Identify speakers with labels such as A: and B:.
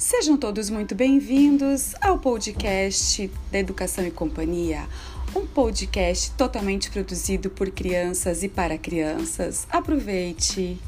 A: Sejam todos muito bem-vindos ao podcast da Educação e Companhia, um podcast totalmente produzido por crianças e para crianças. Aproveite!